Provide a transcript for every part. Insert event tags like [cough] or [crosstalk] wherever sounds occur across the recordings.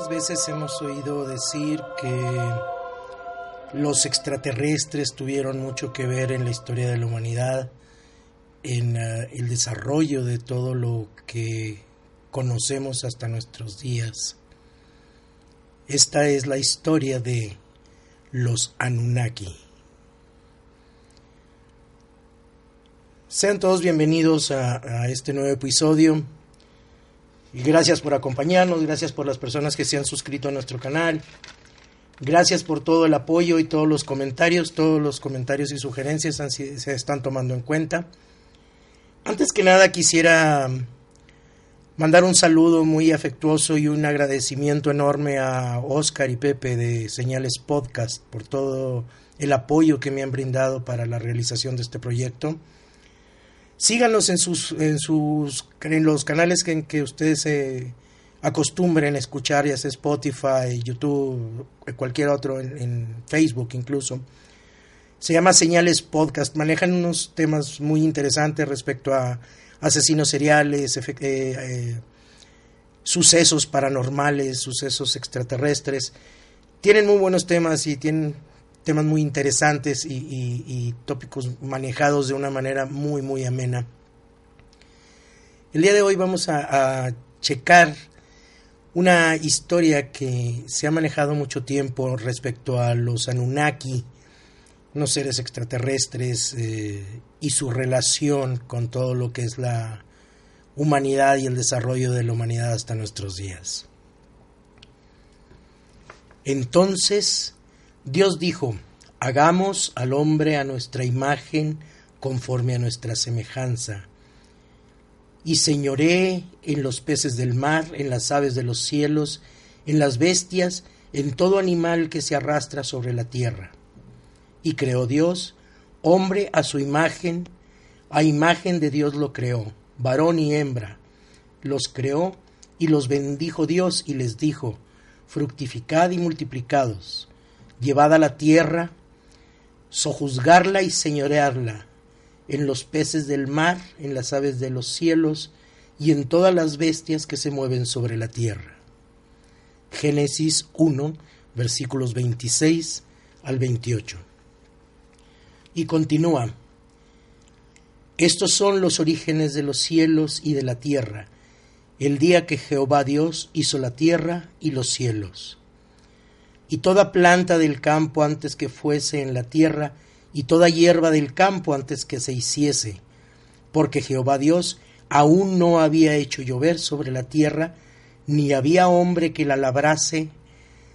¿Cuántas veces hemos oído decir que los extraterrestres tuvieron mucho que ver en la historia de la humanidad, en uh, el desarrollo de todo lo que conocemos hasta nuestros días? Esta es la historia de los Anunnaki. Sean todos bienvenidos a este nuevo episodio. Y gracias por acompañarnos, gracias por las personas que se han suscrito a nuestro canal. Gracias por todo el apoyo y todos los comentarios. Todos los comentarios y sugerencias se están tomando en cuenta. Antes que nada quisiera mandar un saludo muy afectuoso y un agradecimiento enorme a Oscar y Pepe de Señales Podcast por todo el apoyo que me han brindado para la realización de este proyecto. Síganos en sus, en sus en los canales que, en que ustedes se acostumbren a escuchar, ya sea Spotify, YouTube, cualquier otro, en, en, Facebook incluso. Se llama Señales Podcast. Manejan unos temas muy interesantes respecto a asesinos seriales, eh, eh, sucesos paranormales, sucesos extraterrestres. Tienen muy buenos temas y tienen temas muy interesantes y, tópicos manejados de una manera muy, muy amena. El día de hoy vamos a, a, checar una historia que se ha manejado mucho tiempo respecto a los Anunnaki, unos seres extraterrestres eh, y su relación con todo lo que es la humanidad y el desarrollo de la humanidad hasta nuestros días. Entonces, Dios dijo, hagamos al hombre a nuestra imagen conforme a nuestra semejanza, y señoré en los peces del mar, en las aves de los cielos, en las bestias, en todo animal que se arrastra sobre la tierra. Y creó Dios, hombre a su imagen, a imagen de Dios lo creó, varón y hembra, los creó y los bendijo Dios y les dijo, fructificad y multiplicados llevad a la tierra, sojuzgarla y señorearla, en los peces del mar, en las aves de los cielos y en todas las bestias que se mueven sobre la tierra. Génesis 1, versículos 26 al 28. Y continúa, estos son los orígenes de los cielos y de la tierra, el día que Jehová Dios hizo la tierra y los cielos y toda planta del campo antes que fuese en la tierra, y toda hierba del campo antes que se hiciese, porque Jehová Dios aún no había hecho llover sobre la tierra, ni había hombre que la labrase,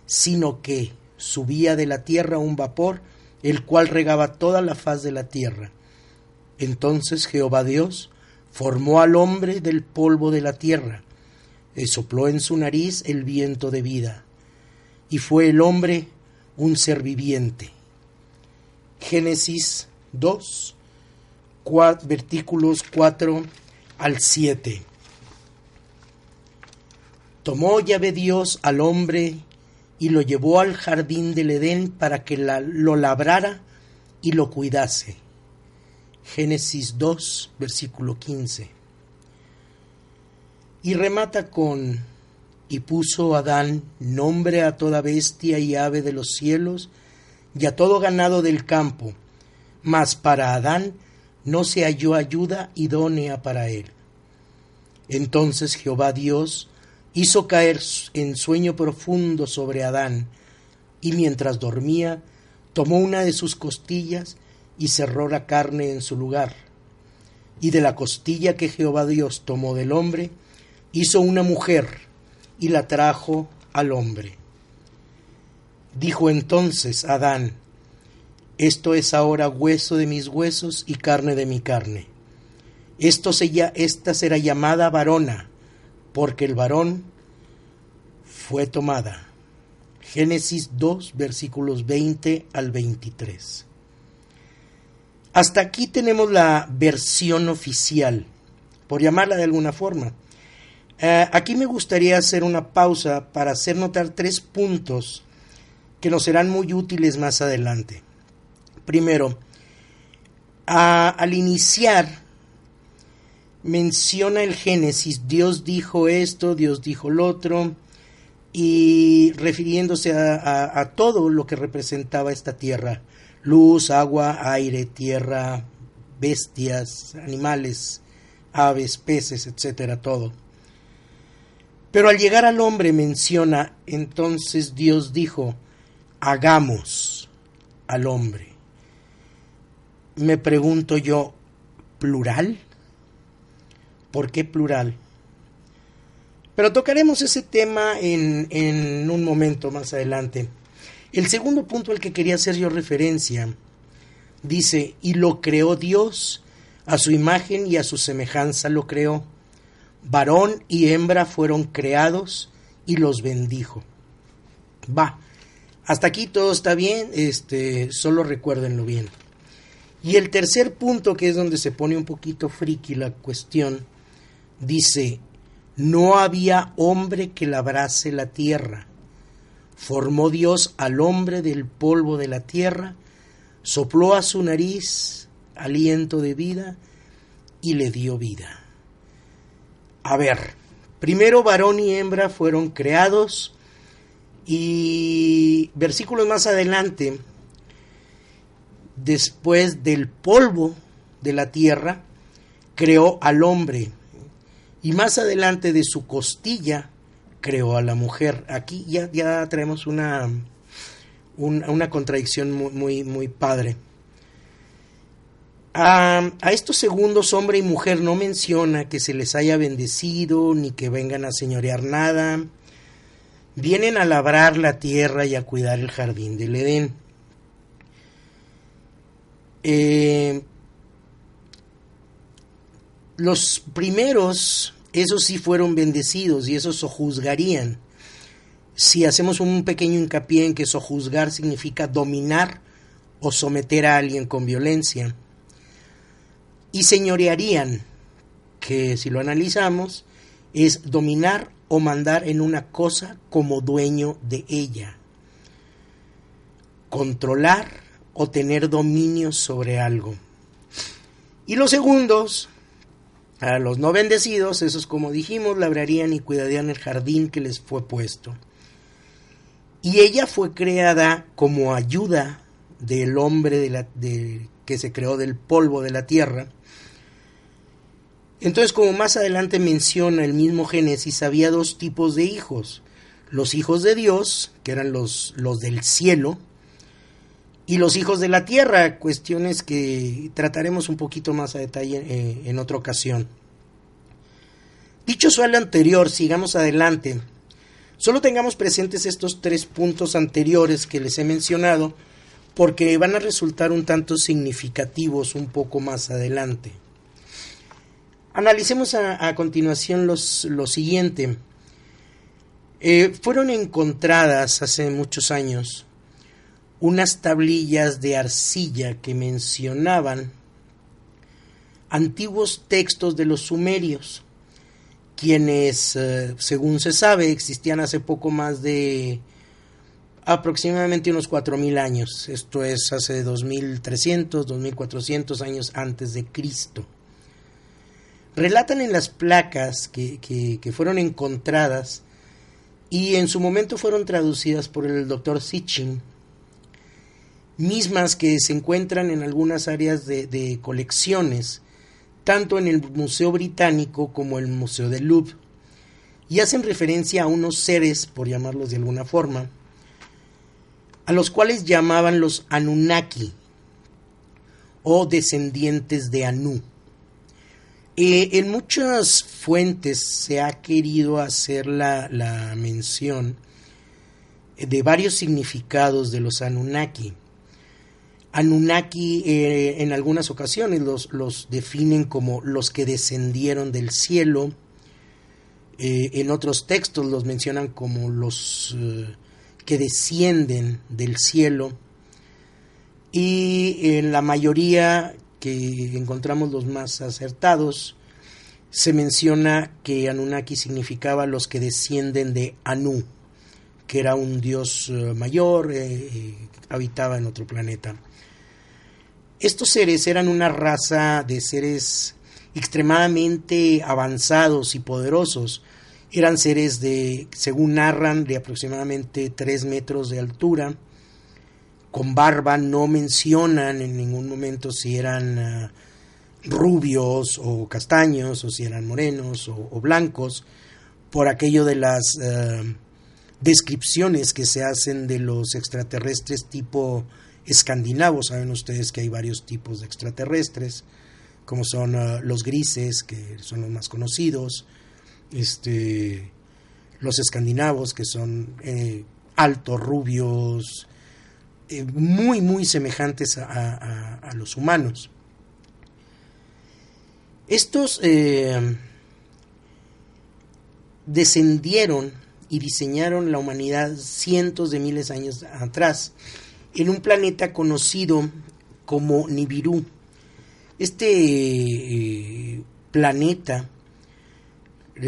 sino que subía de la tierra un vapor, el cual regaba toda la faz de la tierra. Entonces Jehová Dios formó al hombre del polvo de la tierra, y sopló en su nariz el viento de vida y fue el hombre un ser viviente. Génesis 2, cuatro, versículos 4 al 7. Tomó Yahvé Dios al hombre y lo llevó al jardín del Edén para que la, lo labrara y lo cuidase. Génesis 2, versículo 15. Y remata con y puso Adán nombre a toda bestia y ave de los cielos y a todo ganado del campo, mas para Adán no se halló ayuda idónea para él. Entonces Jehová Dios hizo caer en sueño profundo sobre Adán, y mientras dormía, tomó una de sus costillas y cerró la carne en su lugar. Y de la costilla que Jehová Dios tomó del hombre, hizo una mujer y la trajo al hombre. Dijo entonces Adán, esto es ahora hueso de mis huesos y carne de mi carne. Esto se, esta será llamada varona, porque el varón fue tomada. Génesis 2, versículos 20 al 23. Hasta aquí tenemos la versión oficial, por llamarla de alguna forma. Eh, aquí me gustaría hacer una pausa para hacer notar tres puntos que nos serán muy útiles más adelante. Primero, al iniciar, menciona el Génesis, Dios dijo esto, Dios dijo lo otro, y refiriéndose a, a todo lo que representaba esta tierra, luz, agua, aire, tierra, bestias, animales, aves, peces, etcétera, todo. Pero al llegar al hombre menciona, entonces Dios dijo, hagamos al hombre. Me pregunto yo, ¿plural? ¿Por qué plural? Pero tocaremos ese tema en, en un momento más adelante. El segundo punto al que quería hacer yo referencia dice, y lo creó Dios, a su imagen y a su semejanza lo creó. Varón y hembra fueron creados y los bendijo. Va, hasta aquí todo está bien, este, solo recuérdenlo bien. Y el tercer punto, que es donde se pone un poquito friki la cuestión, dice, no había hombre que labrase la tierra. Formó Dios al hombre del polvo de la tierra, sopló a su nariz aliento de vida y le dio vida. A ver, primero varón y hembra fueron creados y versículos más adelante, después del polvo de la tierra, creó al hombre. Y más adelante de su costilla creó a la mujer. Aquí ya, ya traemos una, una, contradicción muy, muy, muy padre. A, a, estos segundos, hombre y mujer, no menciona que se les haya bendecido ni que vengan a señorear nada vienen a labrar la tierra y a cuidar el jardín del Edén. Eh, los primeros, esos sí fueron bendecidos y esos sojuzgarían. Si hacemos un pequeño hincapié en que sojuzgar significa dominar o someter a alguien con violencia. Y señorearían, que si lo analizamos, es dominar o mandar en una cosa como dueño de ella. Controlar o tener dominio sobre algo. Y los segundos, a los no bendecidos, esos como dijimos, labrarían y cuidarían el jardín que les fue puesto. Y ella fue creada como ayuda del hombre de la, que se creó del polvo de la tierra entonces, como más adelante menciona el mismo Génesis, había dos tipos de hijos. Los hijos de Dios, que eran los, los del cielo, y los hijos de la tierra, cuestiones que trataremos un poquito más a detalle eh, en otra ocasión. Dicho suelo anterior, sigamos adelante. Solo tengamos presentes estos tres puntos anteriores que les he mencionado, porque van a resultar un tanto significativos un poco más adelante. Analicemos a, continuación los, lo siguiente. Eh, fueron encontradas hace muchos años unas tablillas de arcilla que mencionaban antiguos textos de los sumerios, quienes, eh, según se sabe, existían hace poco más de aproximadamente unos 4.000 años, esto es hace 2.300, 2.400 años antes de Cristo relatan en las placas que, que, fueron encontradas y en su momento fueron traducidas por el doctor Sitchin, mismas que se encuentran en algunas áreas de, de, colecciones, tanto en el Museo Británico como el Museo del Louvre, y hacen referencia a unos seres, por llamarlos de alguna forma, a los cuales llamaban los Anunnaki, o descendientes de Anu. Eh, en muchas fuentes se ha querido hacer la, la mención de varios significados de los Anunnaki. Anunnaki eh, en algunas ocasiones los, los, definen como los que descendieron del cielo, eh, en otros textos los mencionan como los que descienden del cielo y en la mayoría que encontramos los más acertados se menciona que Anunnaki significaba los que descienden de Anu, que era un dios mayor, habitaba en otro planeta. Estos seres eran una raza de seres extremadamente avanzados y poderosos. Eran seres de, según narran, de aproximadamente 3 metros de altura, con barba, no mencionan en ningún momento si eran uh, rubios o castaños, o si eran morenos o, blancos, por aquello de las uh, descripciones que se hacen de los extraterrestres tipo escandinavos. Saben ustedes que hay varios tipos de extraterrestres, como son uh, los grises, que son los más conocidos, este, los escandinavos, que son eh, altos, rubios, eh, muy, muy semejantes a, los humanos. Estos eh, descendieron y diseñaron la humanidad cientos de miles de años atrás en un planeta conocido como Nibiru. Este eh, planeta,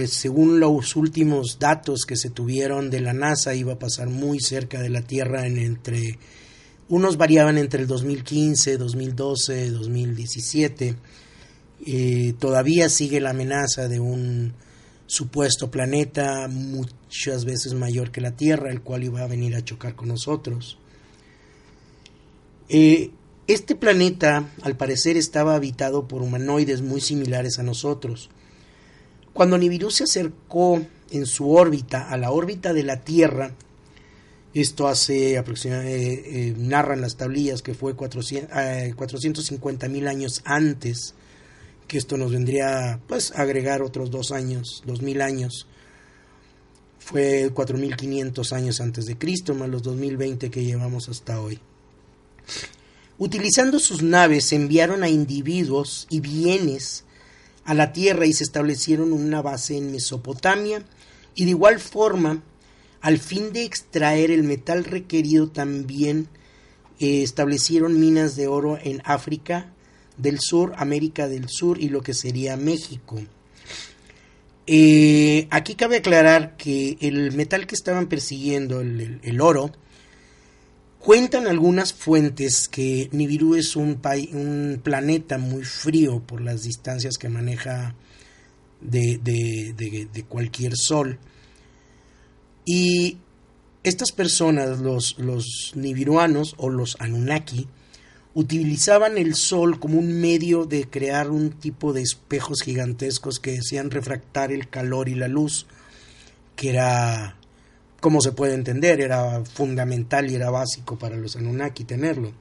según los últimos datos que se tuvieron de la NASA, iba a pasar muy cerca de la Tierra en entre unos variaban entre el 2015, 2012, 2017. Eh, todavía sigue la amenaza de un supuesto planeta muchas veces mayor que la Tierra, el cual iba a venir a chocar con nosotros. Eh, este planeta, al parecer, estaba habitado por humanoides muy similares a nosotros. Cuando Nibiru se acercó en su órbita a la órbita de la Tierra, esto hace aproximadamente, eh, eh, narran las tablillas que fue 450 mil años antes, que esto nos vendría pues agregar otros dos años, dos mil años. Fue 4500 años antes de Cristo, más los 2020 que llevamos hasta hoy. Utilizando sus naves enviaron a individuos y bienes a la tierra y se establecieron una base en Mesopotamia y de igual forma al fin de extraer el metal requerido también eh, establecieron minas de oro en África del Sur, América del Sur y lo que sería México. Eh, aquí cabe aclarar que el metal que estaban persiguiendo, el, oro, Cuentan algunas fuentes que Nibiru es un, un, planeta muy frío por las distancias que maneja de cualquier sol. Y estas personas, los, nibiruanos o los Anunnaki, utilizaban el sol como un medio de crear un tipo de espejos gigantescos que decían refractar el calor y la luz, que era como se puede entender, era fundamental y era básico para los Anunnaki tenerlo.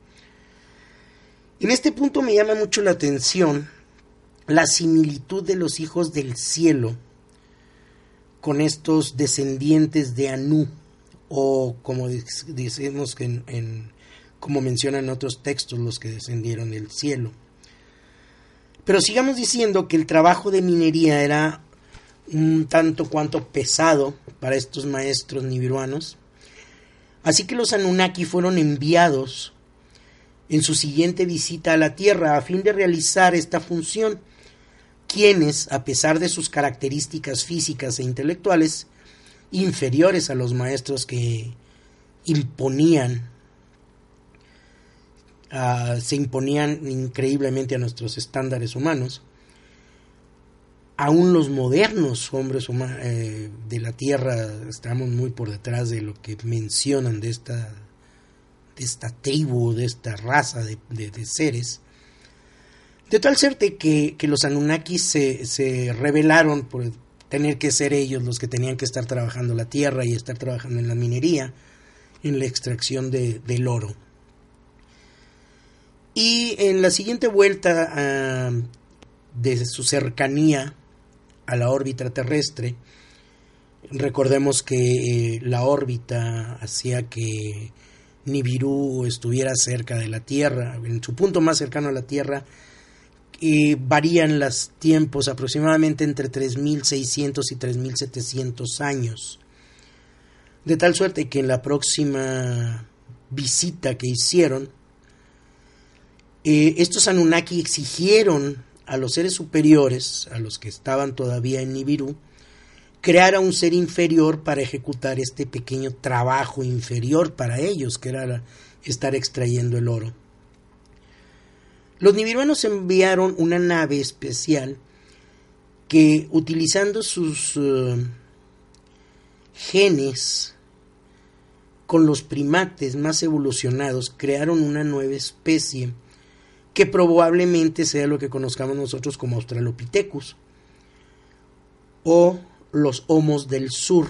En este punto me llama mucho la atención la similitud de los hijos del cielo con estos descendientes de Anu, o como decimos en, en, como mencionan otros textos, los que descendieron del cielo. Pero sigamos diciendo que el trabajo de minería era un tanto cuanto pesado para estos maestros nibiruanos. Así que los Anunnaki fueron enviados en su siguiente visita a la Tierra a fin de realizar esta función, quienes, a pesar de sus características físicas e intelectuales, inferiores a los maestros que imponían, uh, se imponían increíblemente a nuestros estándares humanos, aún los modernos hombres eh, de la Tierra estamos muy por detrás de lo que mencionan de esta, de esta tribu, de esta raza de, de seres. De tal suerte que, que los Anunnakis se, se, rebelaron por tener que ser ellos los que tenían que estar trabajando la tierra y estar trabajando en la minería, en la extracción de, del oro. Y en la siguiente vuelta ah, de su cercanía a la órbita terrestre, recordemos que eh, la órbita hacía que Nibiru estuviera cerca de la Tierra, en su punto más cercano a la Tierra, varían los tiempos aproximadamente entre 3.600 y 3.700 años. De tal suerte que en la próxima visita que hicieron, eh, estos Anunnaki exigieron a los seres superiores, a los que estaban todavía en Nibiru, crear a un ser inferior para ejecutar este pequeño trabajo inferior para ellos, que era estar extrayendo el oro. Los nibiruanos enviaron una nave especial que, utilizando sus eh, genes con los primates más evolucionados, crearon una nueva especie que probablemente sea lo que conozcamos nosotros como Australopithecus o los Homos del Sur.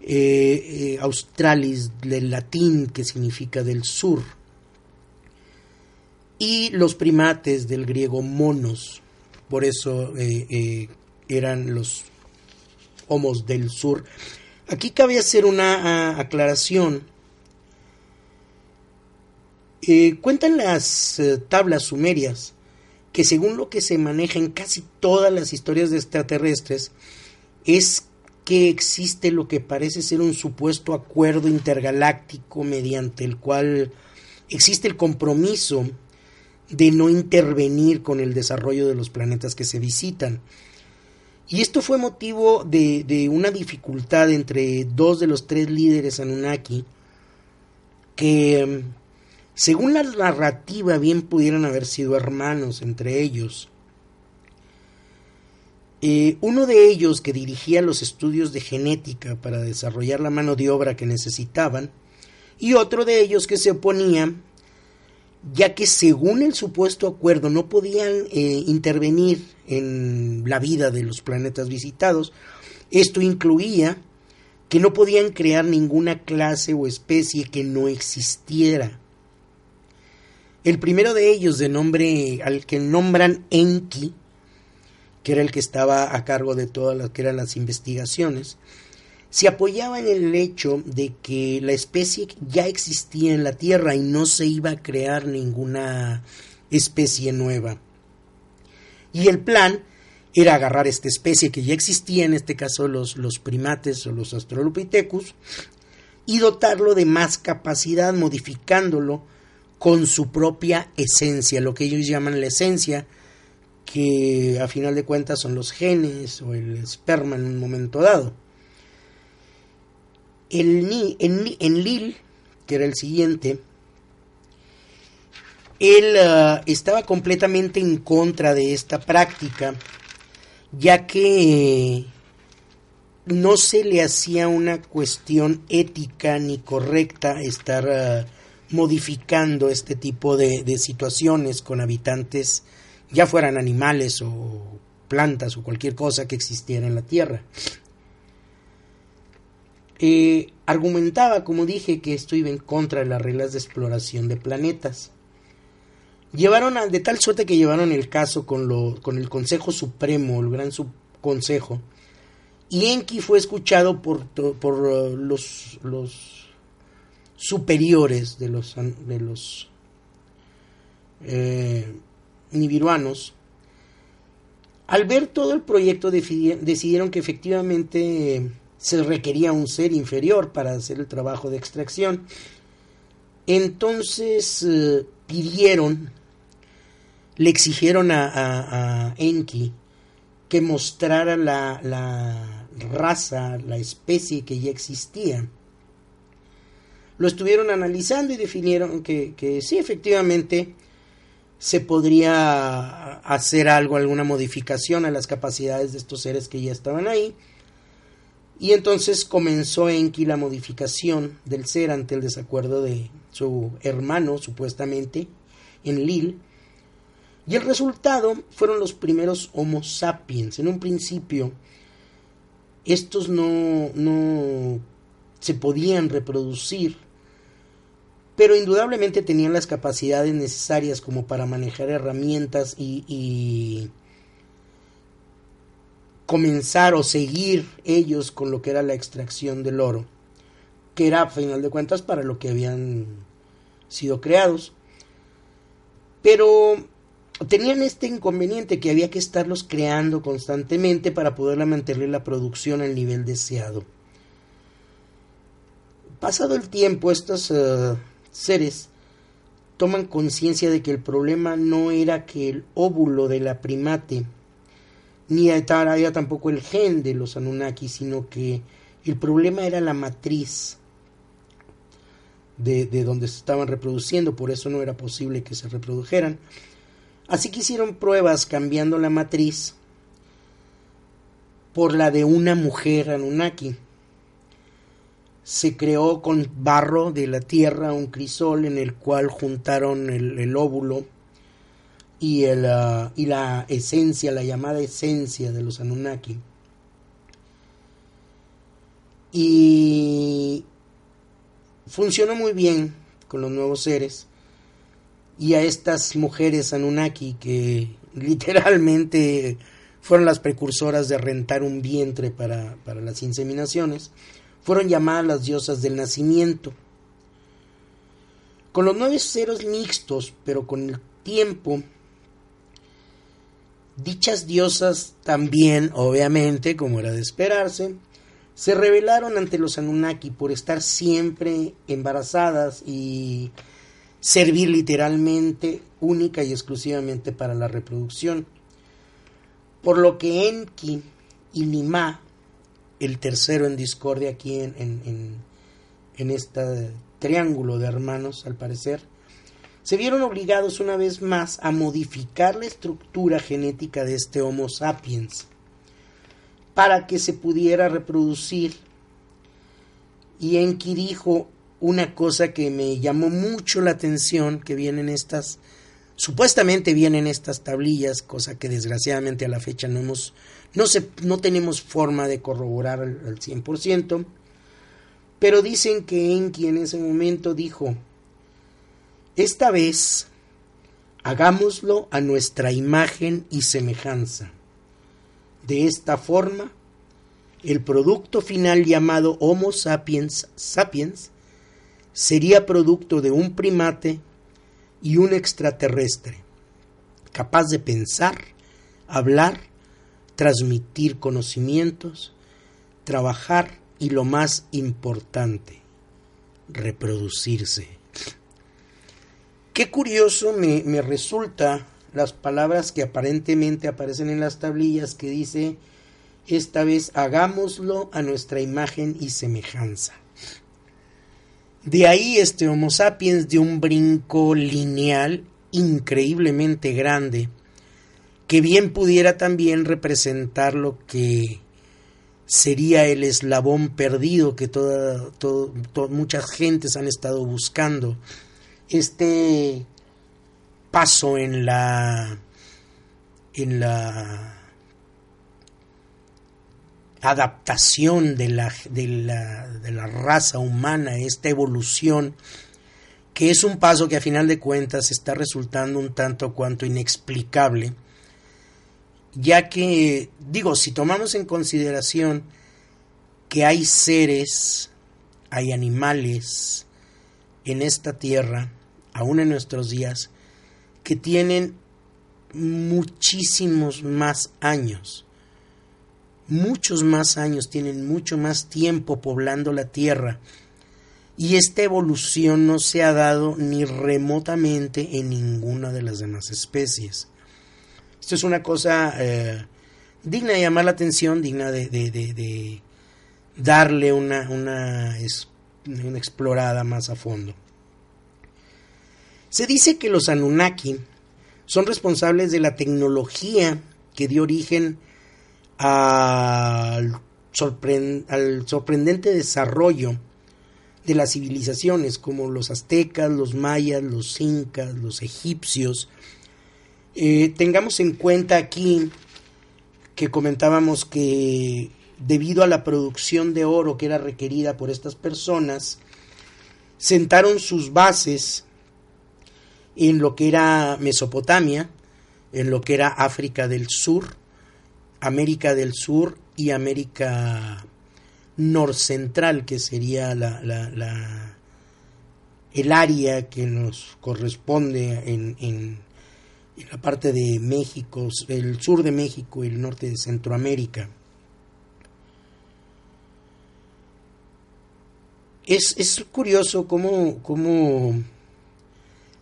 Eh, eh, Australis del latín que significa del sur y los primates del griego monos. Por eso eh, eran los homos del sur. Aquí cabe hacer una ah, aclaración. Eh, cuentan las eh, tablas sumerias que según lo que se maneja en casi todas las historias de extraterrestres es que existe lo que parece ser un supuesto acuerdo intergaláctico mediante el cual existe el compromiso de no intervenir con el desarrollo de los planetas que se visitan. Y esto fue motivo de, de una dificultad entre dos de los tres líderes Anunnaki que según la narrativa, bien pudieran haber sido hermanos entre ellos. Eh, uno de ellos, que dirigía los estudios de genética para desarrollar la mano de obra que necesitaban, y otro de ellos que se oponía, ya que según el supuesto acuerdo no podían eh, intervenir en la vida de los planetas visitados, esto incluía que no podían crear ninguna clase o especie que no existiera. El primero de ellos, de nombre al que nombran Enki, que era el que estaba a cargo de todas las que eran las investigaciones, se apoyaba en el hecho de que la especie ya existía en la Tierra y no se iba a crear ninguna especie nueva. Y el plan era agarrar esta especie que ya existía, en este caso los, los primates o los Australopithecus, y dotarlo de más capacidad, modificándolo con su propia esencia, lo que ellos llaman la esencia, que a final de cuentas son los genes o el esperma en un momento dado. El, en, en Lil, que era el siguiente, él ah, estaba completamente en contra de esta práctica, ya que no se le hacía una cuestión ética ni correcta estar ah, modificando este tipo de, situaciones con habitantes, ya fueran animales o plantas o cualquier cosa que existiera en la Tierra. Eh, argumentaba, como dije, que esto iba en contra de las reglas de exploración de planetas. Llevaron a, de tal suerte que llevaron el caso con, lo, con el Consejo Supremo, el Gran Subconsejo, y Enki fue escuchado por, por uh, los, los superiores de los, de los eh, nibiruanos, al ver todo el proyecto decidieron que efectivamente se requería un ser inferior para hacer el trabajo de extracción. Entonces eh, pidieron, le exigieron a, Enki que mostrara la, la raza, la especie que ya existía lo estuvieron analizando y definieron que, que sí, efectivamente, se podría hacer algo, alguna modificación a las capacidades de estos seres que ya estaban ahí. Y entonces comenzó Enki la modificación del ser ante el desacuerdo de su hermano, supuestamente, en Lil. Y el resultado fueron los primeros Homo sapiens. En un principio, estos no, no se podían reproducir pero indudablemente tenían las capacidades necesarias como para manejar herramientas y, y comenzar o seguir ellos con lo que era la extracción del oro, que era a final de cuentas para lo que habían sido creados. Pero tenían este inconveniente que había que estarlos creando constantemente para poder mantener la producción al nivel deseado. Pasado el tiempo, estos eh, seres toman conciencia de que el problema no era que el óvulo de la primate ni era tampoco el gen de los Anunnaki, sino que el problema era la matriz de, de, donde se estaban reproduciendo, por eso no era posible que se reprodujeran. Así que hicieron pruebas cambiando la matriz por la de una mujer Anunnaki. Se creó con barro de la tierra un crisol en el cual juntaron el, el óvulo y, el, uh, y la esencia, la llamada esencia de los Anunnaki. Y funcionó muy bien con los nuevos seres y a estas mujeres Anunnaki que [laughs] literalmente fueron las precursoras de rentar un vientre para, para las inseminaciones, fueron llamadas las diosas del nacimiento. Con los nueve seres mixtos, pero con el tiempo Dichas diosas también, obviamente, como era de esperarse, se rebelaron ante los Anunnaki por estar siempre embarazadas y servir literalmente única y exclusivamente para la reproducción. Por lo que Enki y Nima, el tercero en discordia aquí en, en, en este triángulo de hermanos, al parecer, se vieron obligados una vez más a modificar la estructura genética de este Homo sapiens para que se pudiera reproducir. Y Enki dijo una cosa que me llamó mucho la atención, que vienen estas, supuestamente vienen estas tablillas, cosa que desgraciadamente a la fecha no hemos, no, se, no tenemos forma de corroborar al, al 100%, pero dicen que Enki en ese momento dijo, esta vez hagámoslo a nuestra imagen y semejanza. De esta forma, el producto final llamado Homo sapiens sapiens sería producto de un primate y un extraterrestre, capaz de pensar, hablar, transmitir conocimientos, trabajar y lo más importante, reproducirse. Qué curioso me, me resulta las palabras que aparentemente aparecen en las tablillas que dice esta vez hagámoslo a nuestra imagen y semejanza. De ahí este Homo sapiens de un brinco lineal increíblemente grande, que bien pudiera también representar lo que sería el eslabón perdido que toda, muchas gentes han estado buscando este paso en la en la adaptación de la, de la, de la raza humana, esta evolución, que es un paso que a final de cuentas está resultando un tanto cuanto inexplicable, ya que, digo, si tomamos en consideración que hay seres, hay animales en esta tierra, aún en nuestros días, que tienen muchísimos más años, muchos más años, tienen mucho más tiempo poblando la tierra. Y esta evolución no se ha dado ni remotamente en ninguna de las demás especies. Esto es una cosa eh, digna de llamar la atención, digna de, darle una, una, una explorada más a fondo. Se dice que los Anunnaki son responsables de la tecnología que dio origen al, sorprendente desarrollo de las civilizaciones como los aztecas, los mayas, los incas, los egipcios. Eh, tengamos en cuenta aquí que comentábamos que debido a la producción de oro que era requerida por estas personas, sentaron sus bases en lo que era Mesopotamia, en lo que era África del Sur, América del Sur y América norcentral, que sería la, la, el área que nos corresponde en, en, en, la parte de México, el sur de México y el norte de Centroamérica. Es, es curioso cómo, cómo,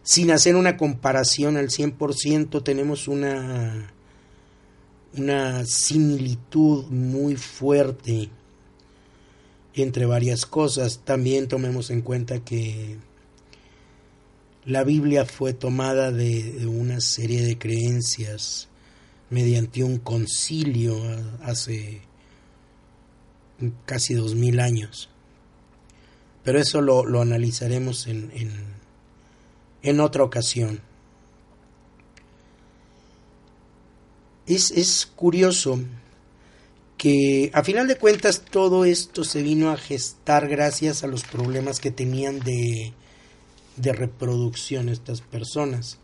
sin hacer una comparación al 100%, tenemos una, una similitud muy fuerte entre varias cosas. También tomemos en cuenta que la Biblia fue tomada de, una serie de creencias mediante un concilio hace casi dos mil años. Pero eso lo, lo analizaremos en, en, en, otra ocasión. Es, es curioso que a final de cuentas todo esto se vino a gestar gracias a los problemas que tenían de, de reproducción estas personas.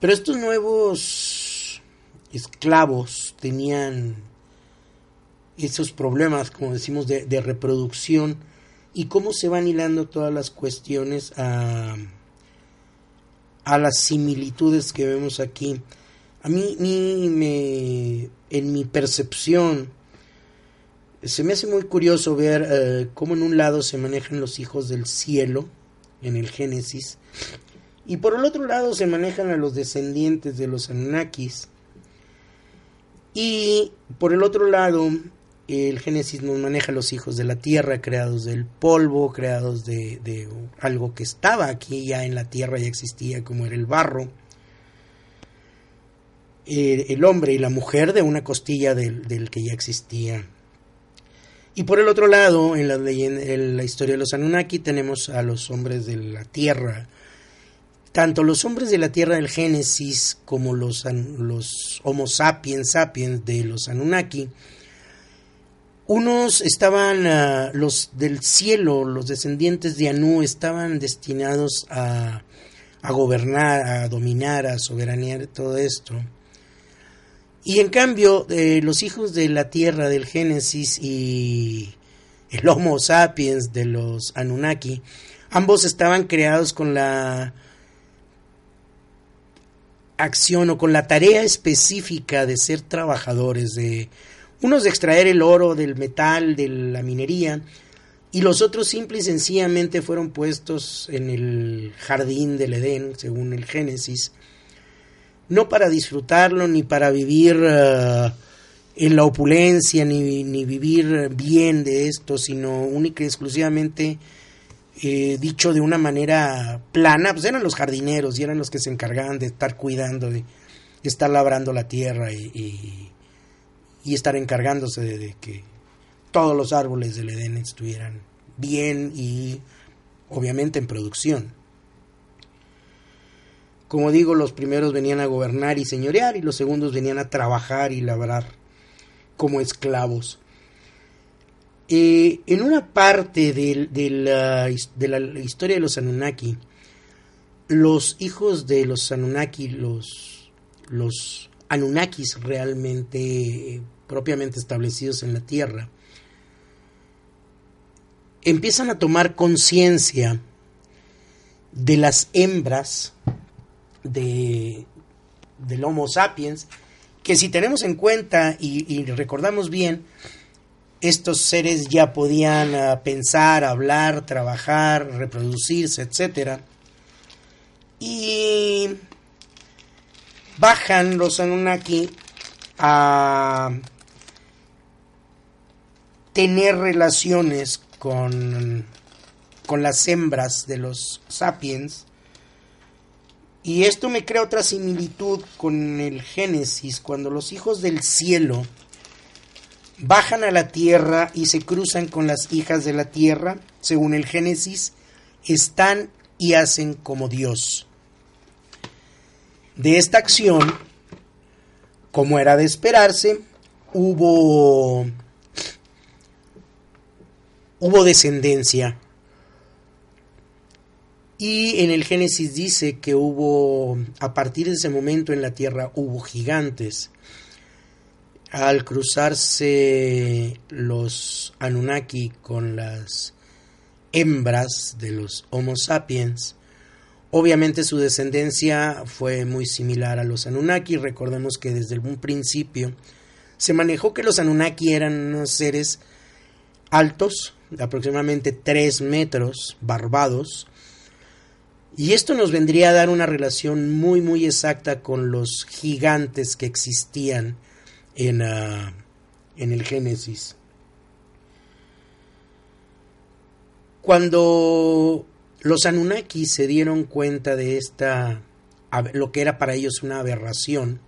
Pero estos nuevos esclavos tenían esos problemas, como decimos, de, reproducción y cómo se van hilando todas las cuestiones a, a las similitudes que vemos aquí. A mí, me, en mi percepción, se me hace muy curioso ver eh, cómo en un lado se manejan los hijos del cielo, en el Génesis, y por el otro lado se manejan a los descendientes de los Anunnakis. Y por el otro lado, el Génesis nos maneja los hijos de la tierra, creados del polvo, creados de, algo que estaba aquí ya en la tierra, ya existía, como era el barro el hombre y la mujer de una costilla del, que ya existía. Y por el otro lado, en la, la historia de los Anunnaki tenemos a los hombres de la tierra. Tanto los hombres de la tierra del Génesis como los, los Homo sapiens sapiens de los Anunnaki, unos estaban, ah, los del cielo, los descendientes de Anu, estaban destinados a, a gobernar, a dominar, a soberanear todo esto. Y en cambio, eh, los hijos de la tierra del Génesis y el Homo sapiens de los Anunnaki, ambos estaban creados con la acción o con la tarea específica de ser trabajadores, de unos de extraer el oro del metal, de la minería, y los otros simple y sencillamente fueron puestos en el jardín del Edén, según el Génesis, no para disfrutarlo ni para vivir uh, en la opulencia ni, ni, vivir bien de esto, sino única y exclusivamente eh, dicho de una manera plana, pues eran los jardineros y eran los que se encargaban de estar cuidando, de, estar labrando la tierra y, y estar encargándose de, que todos los árboles del Edén estuvieran bien y obviamente en producción. Como digo, los primeros venían a gobernar y señorear y los segundos venían a trabajar y labrar como esclavos. Eh, en una parte de, la, de, la, historia de los Anunnaki, los hijos de los Anunnaki, los, los Anunnakis realmente eh, propiamente establecidos en la Tierra, empiezan a tomar conciencia de las hembras de, del Homo sapiens, que si tenemos en cuenta y, recordamos bien, estos seres ya podían ah, pensar, hablar, trabajar, reproducirse, etc. Y bajan los Anunnaki a tener relaciones con, con las hembras de los sapiens y esto me crea otra similitud con el Génesis, cuando los hijos del cielo bajan a la tierra y se cruzan con las hijas de la tierra, según el Génesis, están y hacen como Dios. De esta acción, como era de esperarse, hubo hubo descendencia, Y en el Génesis dice que hubo, a partir de ese momento en la tierra hubo gigantes. Al cruzarse los Anunnaki con las hembras de los Homo sapiens, obviamente su descendencia fue muy similar a los Anunnaki. Recordemos que desde un principio se manejó que los Anunnaki eran unos seres altos, de aproximadamente 3 metros, barbados, y esto nos vendría a dar una relación muy, muy exacta con los gigantes que existían en, ah, en el Génesis. Cuando los Anunnaki se dieron cuenta de esta, lo que era para ellos una aberración,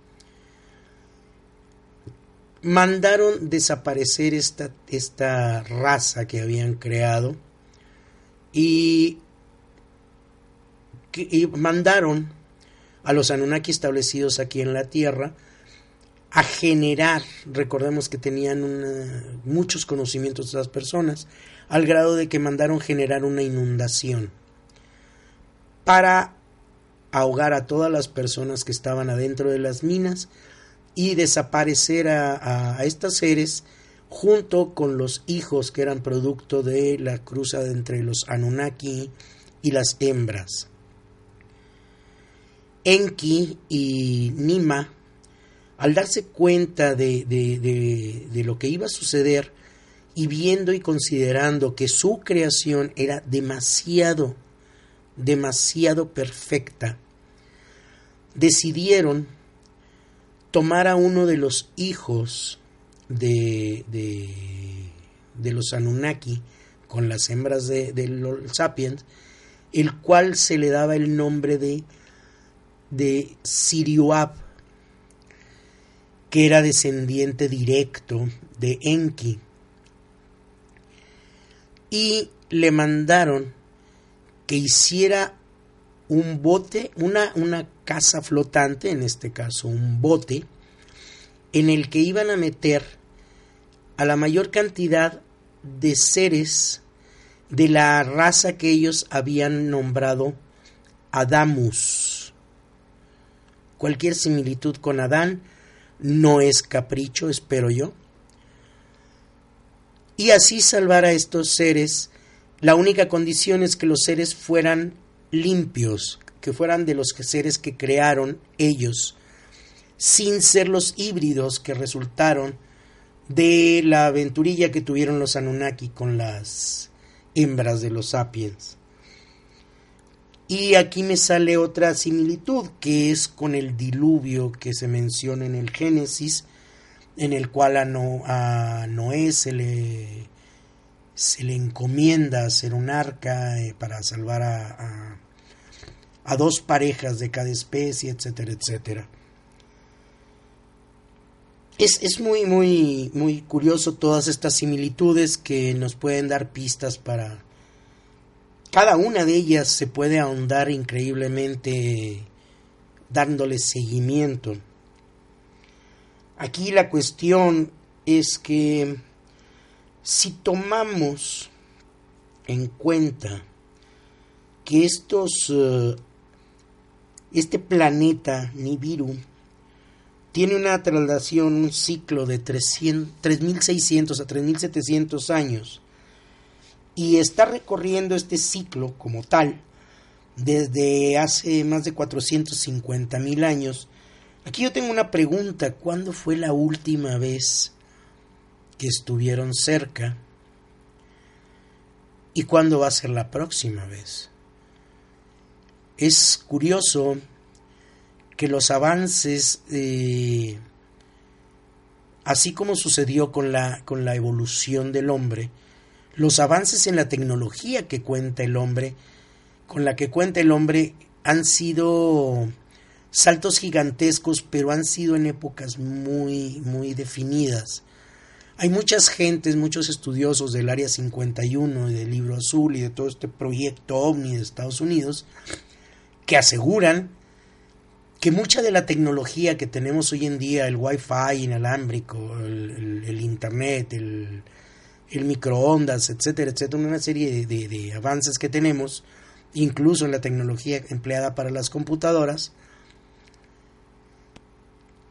mandaron desaparecer esta, esta raza que habían creado y mandaron a los Anunnaki establecidos aquí en la Tierra a generar, recordemos que tenían muchos conocimientos de estas personas, al grado de que mandaron generar una inundación para ahogar a todas las personas que estaban adentro de las minas y desaparecer a, a estos seres junto con los hijos que eran producto de la cruza entre los Anunnaki y las hembras. Enki y Nima, al darse cuenta de, de, lo que iba a suceder y viendo y considerando que su creación era demasiado, demasiado perfecta, decidieron tomar a uno de los hijos de, de, los Anunnaki con las hembras de, los sapiens, el cual se le daba el nombre de de que era descendiente directo de Enki. Y le mandaron que hiciera un bote, una, una casa flotante, en este caso un bote, en el que iban a meter a la mayor cantidad de seres de la raza que ellos habían nombrado Adamus. Cualquier similitud con Adán no es capricho, espero yo. Y así salvar a estos seres, la única condición es que los seres fueran limpios, que fueran de los seres que crearon ellos, sin ser los híbridos que resultaron de la aventurilla que tuvieron los Anunnaki con las hembras de los sapiens. Y aquí me sale otra similitud, que es con el diluvio que se menciona en el Génesis, en el cual a, Noé se le, se le encomienda hacer un arca eh, para salvar a, a, dos parejas de cada especie, etcétera, etcétera. Es, es, muy, muy, muy curioso todas estas similitudes que nos pueden dar pistas para cada una de ellas se puede ahondar increíblemente dándole seguimiento. Aquí la cuestión es que si tomamos en cuenta que estos eh, este planeta Nibiru tiene una traslación, un ciclo de 3.600 a 3.700 años, y está recorriendo este ciclo como tal desde hace más de 450 mil años. Aquí yo tengo una pregunta, ¿cuándo fue la última vez que estuvieron cerca? ¿Y cuándo va a ser la próxima vez? Es curioso que los avances, eh, así como sucedió con la, con la evolución del hombre, los avances en la tecnología que cuenta el hombre, con la que cuenta el hombre, han sido saltos gigantescos, pero han sido en épocas muy, muy definidas. Hay muchas gentes, muchos estudiosos del Área 51 y del Libro Azul y de todo este proyecto OVNI de Estados Unidos que aseguran que mucha de la tecnología que tenemos hoy en día, el Wi-Fi inalámbrico, el, Internet, el, el microondas, etcétera, etcétera, una serie de, avances que tenemos, incluso en la tecnología empleada para las computadoras.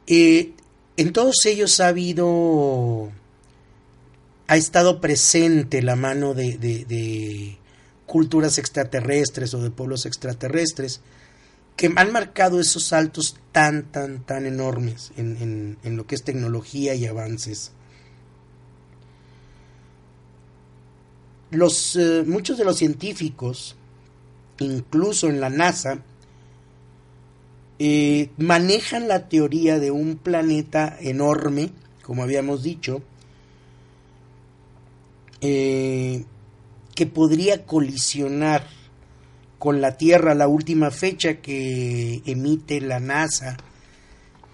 Eh, en todos ellos ha habido, ha estado presente la mano de, culturas extraterrestres o de pueblos extraterrestres que han marcado esos saltos tan, tan, tan enormes en, lo que es tecnología y avances. Los, eh, muchos de los científicos, incluso en la NASA, eh, manejan la teoría de un planeta enorme, como habíamos dicho, eh, que podría colisionar con la Tierra. La última fecha que emite la NASA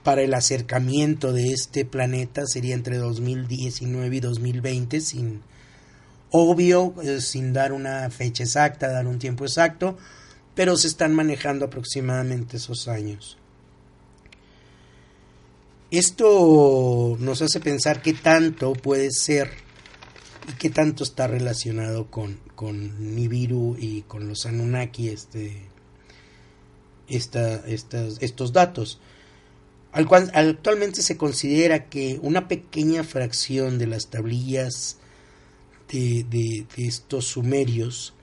para el acercamiento de este planeta sería entre 2019 y 2020, sin obvio, eh, sin dar una fecha exacta, dar un tiempo exacto, pero se están manejando aproximadamente esos años. Esto nos hace pensar qué tanto puede ser y qué tanto está relacionado con, con Nibiru y con los Anunnaki este, estos datos. Al cual, actualmente se considera que una pequeña fracción de las tablillas de, de estos sumerios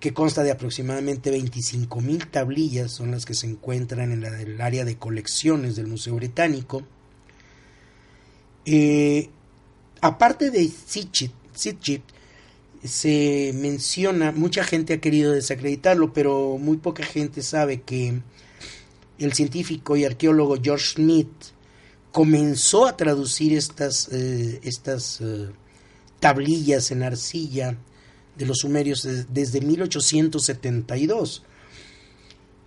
que consta de aproximadamente 25.000 tablillas, son las que se encuentran en el área de colecciones del Museo Británico. Eh, aparte de Sitchit, se menciona, mucha gente ha querido desacreditarlo, pero muy poca gente sabe que el científico y arqueólogo George Smith comenzó a traducir estas, eh, estas eh, tablillas en arcilla de los sumerios desde 1872.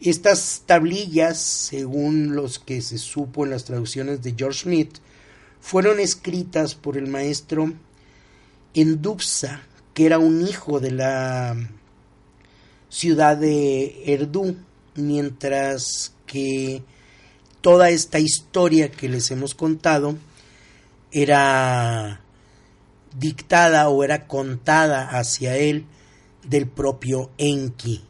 Estas tablillas, según los que se supo en las traducciones de George Smith, fueron escritas por el maestro Endupsa, que era un hijo de la ciudad de Erdú, mientras que toda esta historia que les hemos contado era dictada o era contada hacia él del propio Enki.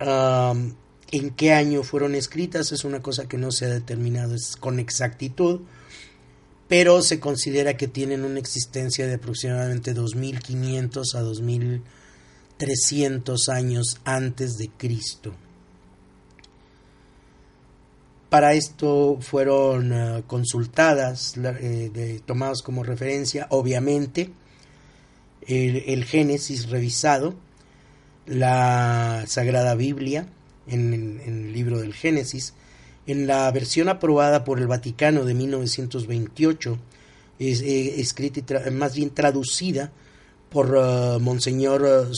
en qué año fueron escritas es una cosa que no se ha determinado con exactitud, pero se considera que tienen una existencia de aproximadamente 2500 a 2300 años antes de Cristo. Para esto fueron eh, consultadas, eh, tomados como referencia, obviamente, el, Génesis revisado, la Sagrada Biblia, en, el libro del Génesis, en la versión aprobada por el Vaticano de 1928, es, eh, escrita y más bien traducida por Monseñor uh,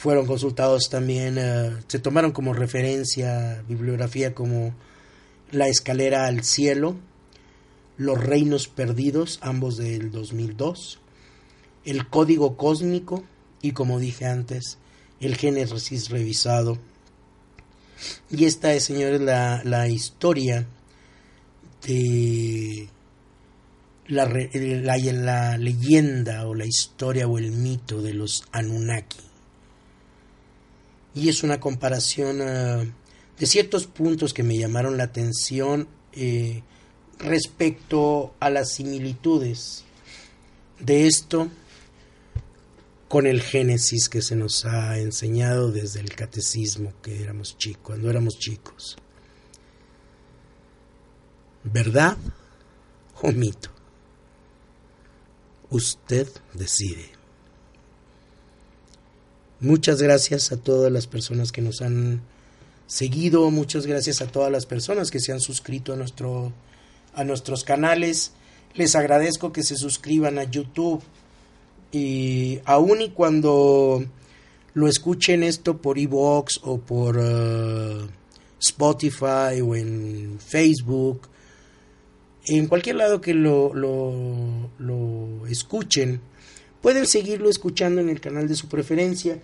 fueron consultados también, eh, se tomaron como referencia bibliografía como La escalera al cielo, Los reinos perdidos, ambos del 2002, El código cósmico y como dije antes, el Génesis revisado. Y esta es, señores, la, la historia de la, la, leyenda o la historia o el mito de los Anunnaki. Y es una comparación eh, de ciertos puntos que me llamaron la atención eh, respecto a las similitudes de esto con el Génesis que se nos ha enseñado desde el catecismo que éramos chicos, cuando éramos chicos. ¿Verdad o mito? Usted decide. Muchas gracias a todas las personas que nos han seguido, muchas gracias a todas las personas que se han suscrito a, nuestro, a nuestros canales. Les agradezco que se suscriban a YouTube y aun y cuando lo escuchen esto por iVoox o por uh, Spotify o en Facebook, en cualquier lado que lo, lo, lo escuchen, pueden seguirlo escuchando en el canal de su preferencia.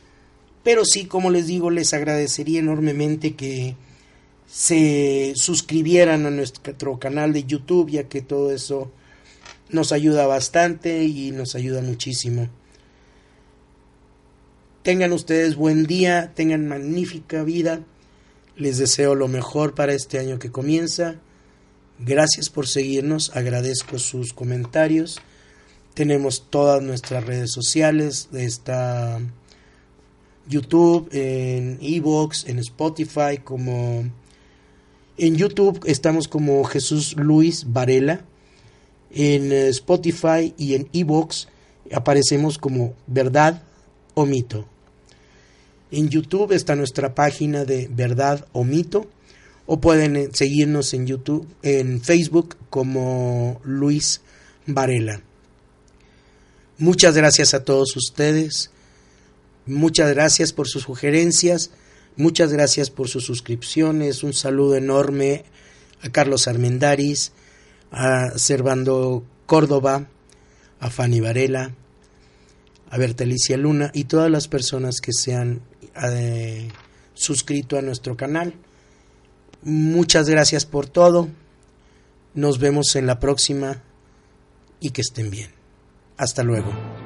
Pero sí, como les digo, les agradecería enormemente que se suscribieran a nuestro canal de YouTube, ya que todo eso nos ayuda bastante y nos ayuda muchísimo. Tengan ustedes buen día, tengan magnífica vida. Les deseo lo mejor para este año que comienza. Gracias por seguirnos, agradezco sus comentarios. Tenemos todas nuestras redes sociales, está YouTube, en Evox, en Spotify, como en YouTube estamos como Jesús Luis Varela, en Spotify y en Evox aparecemos como Verdad o Mito. En YouTube está nuestra página de Verdad o Mito o pueden seguirnos en YouTube, en Facebook como Luis Varela. Muchas gracias a todos ustedes. Muchas gracias por sus sugerencias. Muchas gracias por sus suscripciones. Un saludo enorme a Carlos Armendaris, a Servando Córdoba, a Fanny Varela, a Bertalicia Luna y todas las personas que se han eh, suscrito a nuestro canal. Muchas gracias por todo. Nos vemos en la próxima y que estén bien. Hasta luego.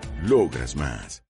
Logras más.